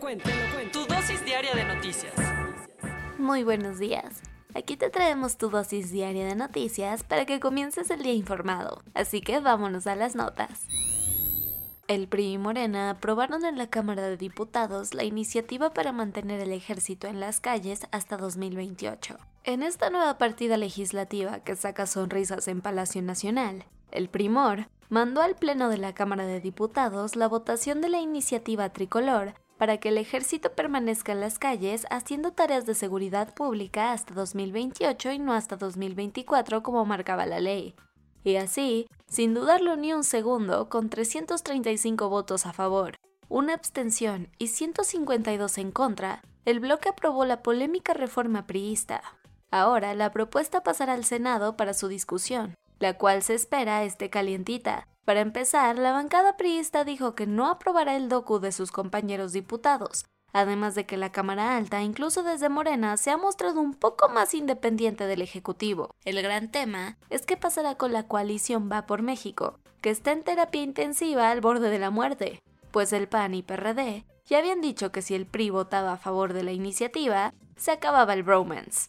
Te lo cuento, te lo cuento. Tu dosis diaria de noticias. Muy buenos días. Aquí te traemos tu dosis diaria de noticias para que comiences el día informado. Así que vámonos a las notas. El PRI y Morena aprobaron en la Cámara de Diputados la iniciativa para mantener el ejército en las calles hasta 2028. En esta nueva partida legislativa que saca sonrisas en Palacio Nacional, el Primor mandó al Pleno de la Cámara de Diputados la votación de la iniciativa tricolor para que el ejército permanezca en las calles haciendo tareas de seguridad pública hasta 2028 y no hasta 2024 como marcaba la ley. Y así, sin dudarlo ni un segundo, con 335 votos a favor, una abstención y 152 en contra, el bloque aprobó la polémica reforma priista. Ahora la propuesta pasará al Senado para su discusión, la cual se espera esté calientita, para empezar, la bancada priista dijo que no aprobará el docu de sus compañeros diputados, además de que la Cámara Alta, incluso desde Morena, se ha mostrado un poco más independiente del Ejecutivo. El gran tema es qué pasará con la coalición Va por México, que está en terapia intensiva al borde de la muerte, pues el PAN y PRD ya habían dicho que si el PRI votaba a favor de la iniciativa, se acababa el bromance.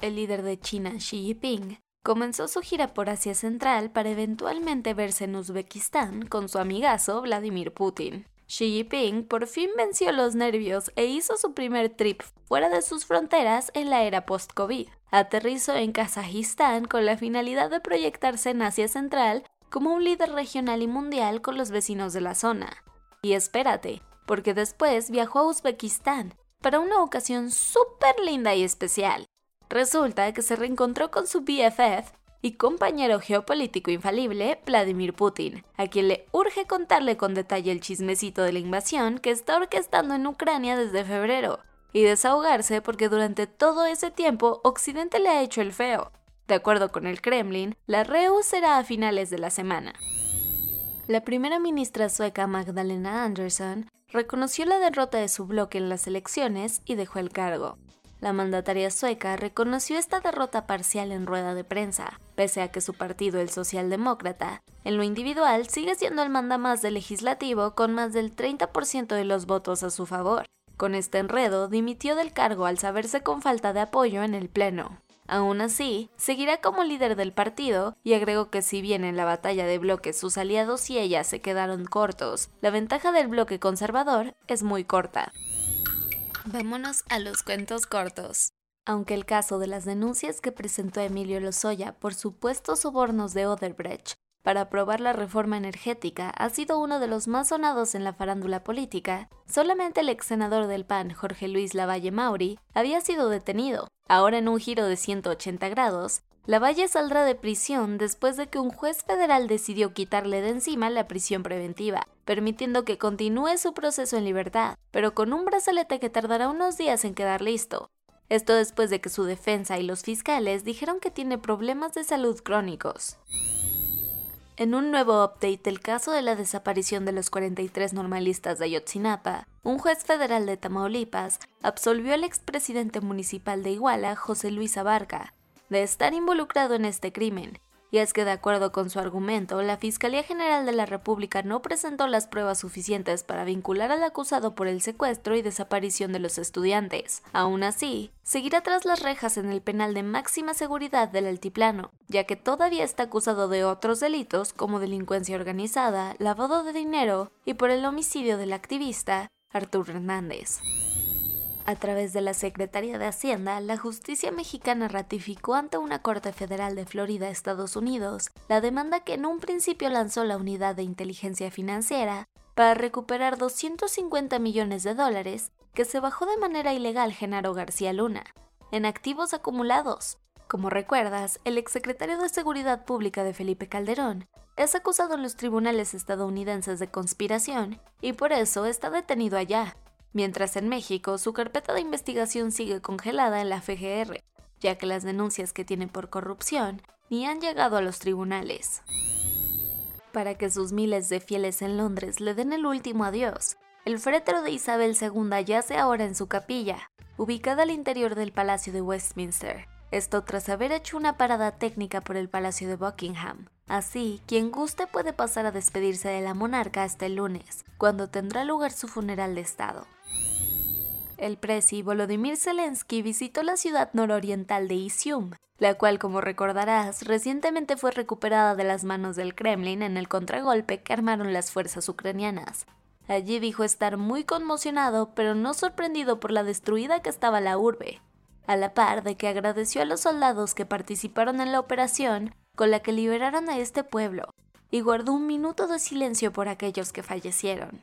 El líder de China, Xi Jinping, comenzó su gira por Asia Central para eventualmente verse en Uzbekistán con su amigazo Vladimir Putin. Xi Jinping por fin venció los nervios e hizo su primer trip fuera de sus fronteras en la era post-COVID. Aterrizó en Kazajistán con la finalidad de proyectarse en Asia Central como un líder regional y mundial con los vecinos de la zona. Y espérate, porque después viajó a Uzbekistán para una ocasión súper linda y especial. Resulta que se reencontró con su BFF y compañero geopolítico infalible, Vladimir Putin, a quien le urge contarle con detalle el chismecito de la invasión que está orquestando en Ucrania desde febrero, y desahogarse porque durante todo ese tiempo Occidente le ha hecho el feo. De acuerdo con el Kremlin, la REU será a finales de la semana. La primera ministra sueca Magdalena Andersson reconoció la derrota de su bloque en las elecciones y dejó el cargo. La mandataria sueca reconoció esta derrota parcial en rueda de prensa, pese a que su partido, el Socialdemócrata, en lo individual sigue siendo el mandamás del legislativo con más del 30% de los votos a su favor. Con este enredo, dimitió del cargo al saberse con falta de apoyo en el Pleno. Aún así, seguirá como líder del partido y agregó que si bien en la batalla de bloques sus aliados y ella se quedaron cortos, la ventaja del bloque conservador es muy corta. Vámonos a los cuentos cortos. Aunque el caso de las denuncias que presentó Emilio Lozoya por supuestos sobornos de Oderbrecht para aprobar la reforma energética ha sido uno de los más sonados en la farándula política, solamente el ex senador del PAN, Jorge Luis Lavalle Mauri, había sido detenido. Ahora en un giro de 180 grados, Lavalle saldrá de prisión después de que un juez federal decidió quitarle de encima la prisión preventiva, permitiendo que continúe su proceso en libertad, pero con un brazalete que tardará unos días en quedar listo. Esto después de que su defensa y los fiscales dijeron que tiene problemas de salud crónicos. En un nuevo update del caso de la desaparición de los 43 normalistas de Ayotzinapa, un juez federal de Tamaulipas absolvió al expresidente municipal de Iguala, José Luis Abarca, de estar involucrado en este crimen, Y es que de acuerdo con su argumento, la Fiscalía General de la República no presentó las pruebas suficientes para vincular al acusado por el secuestro y desaparición de los estudiantes. Aún así, seguirá tras las rejas en el penal de máxima seguridad del altiplano, ya que todavía está acusado de otros delitos como delincuencia organizada, lavado de dinero y por el homicidio del activista Arturo Hernández. A través de la Secretaría de Hacienda, la justicia mexicana ratificó ante una Corte Federal de Florida, Estados Unidos, la demanda que en un principio lanzó la Unidad de Inteligencia Financiera para recuperar 250 millones de dólares que se bajó de manera ilegal Genaro García Luna, en activos acumulados. Como recuerdas, el exsecretario de Seguridad Pública de Felipe Calderón es acusado en los tribunales estadounidenses de conspiración y por eso está detenido allá, mientras en México su carpeta de investigación sigue congelada en la FGR, ya que las denuncias que tiene por corrupción ni han llegado a los tribunales. Para que sus miles de fieles en Londres le den el último adiós, el féretro de Isabel II yace ahora en su capilla, ubicada al interior del Palacio de Westminster. Esto tras haber hecho una parada técnica por el Palacio de Buckingham. Así, quien guste puede pasar a despedirse de la monarca hasta el lunes, cuando tendrá lugar su funeral de Estado el presi Volodymyr Zelensky visitó la ciudad nororiental de Izium, la cual, como recordarás, recientemente fue recuperada de las manos del Kremlin en el contragolpe que armaron las fuerzas ucranianas. Allí dijo estar muy conmocionado, pero no sorprendido por la destruida que estaba la urbe, a la par de que agradeció a los soldados que participaron en la operación con la que liberaron a este pueblo, y guardó un minuto de silencio por aquellos que fallecieron.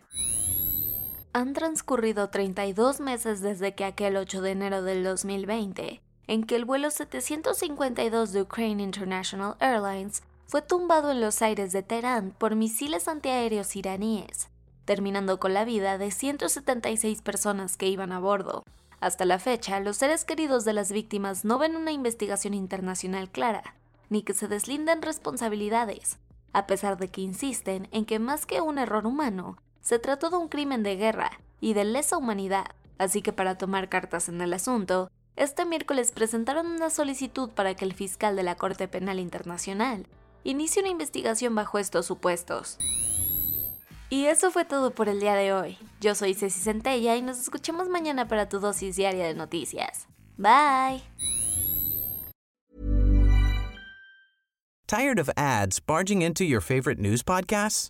Han transcurrido 32 meses desde que aquel 8 de enero del 2020, en que el vuelo 752 de Ukraine International Airlines fue tumbado en los aires de Teherán por misiles antiaéreos iraníes, terminando con la vida de 176 personas que iban a bordo. Hasta la fecha, los seres queridos de las víctimas no ven una investigación internacional clara, ni que se deslinden responsabilidades, a pesar de que insisten en que más que un error humano, se trató de un crimen de guerra y de lesa humanidad, así que para tomar cartas en el asunto, este miércoles presentaron una solicitud para que el fiscal de la Corte Penal Internacional inicie una investigación bajo estos supuestos. Y eso fue todo por el día de hoy. Yo soy Ceci Centella y nos escuchamos mañana para tu dosis diaria de noticias. Bye. Tired of ads barging into your favorite news podcasts?